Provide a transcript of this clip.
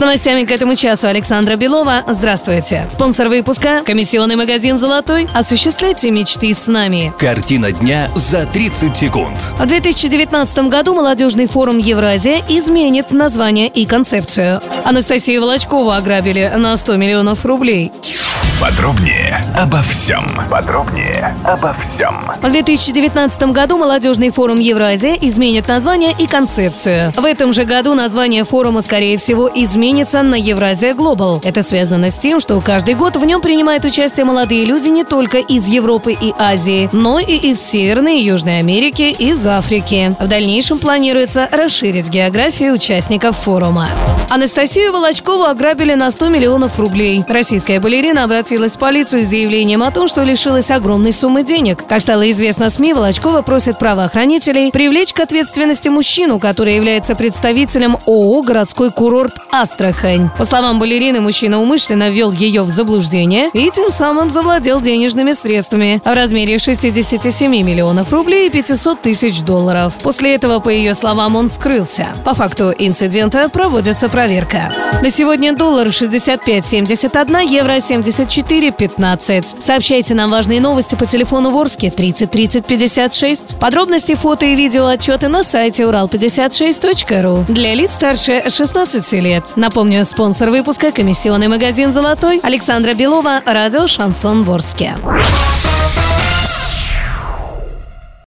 С новостями к этому часу Александра Белова. Здравствуйте. Спонсор выпуска – комиссионный магазин «Золотой». Осуществляйте мечты с нами. Картина дня за 30 секунд. В 2019 году молодежный форум «Евразия» изменит название и концепцию. Анастасию Волочкову ограбили на 100 миллионов рублей. Подробнее обо всем. Подробнее обо всем. В 2019 году молодежный форум «Евразия» изменит название и концепцию. В этом же году название форума, скорее всего, изменится на «Евразия Глобал». Это связано с тем, что каждый год в нем принимают участие молодые люди не только из Европы и Азии, но и из Северной и Южной Америки, из Африки. В дальнейшем планируется расширить географию участников форума. Анастасию Волочкову ограбили на 100 миллионов рублей. Российская балерина обратилась в полицию с заявлением о том, что лишилась огромной суммы денег. Как стало известно СМИ, Волочкова просит правоохранителей привлечь к ответственности мужчину, который является представителем ООО «Городской курорт Астрахань». По словам балерины, мужчина умышленно ввел ее в заблуждение и тем самым завладел денежными средствами в размере 67 миллионов рублей и 500 тысяч долларов. После этого, по ее словам, он скрылся. По факту инцидента проводится проверка. На сегодня доллар 65.71, евро 74.15. Сообщайте нам важные новости по телефону Ворске 30 30 56. Подробности, фото и видео отчеты на сайте урал56.ру. Для лиц старше 16 лет. Напомню, спонсор выпуска – комиссионный магазин «Золотой» Александра Белова, радио «Шансон Ворске».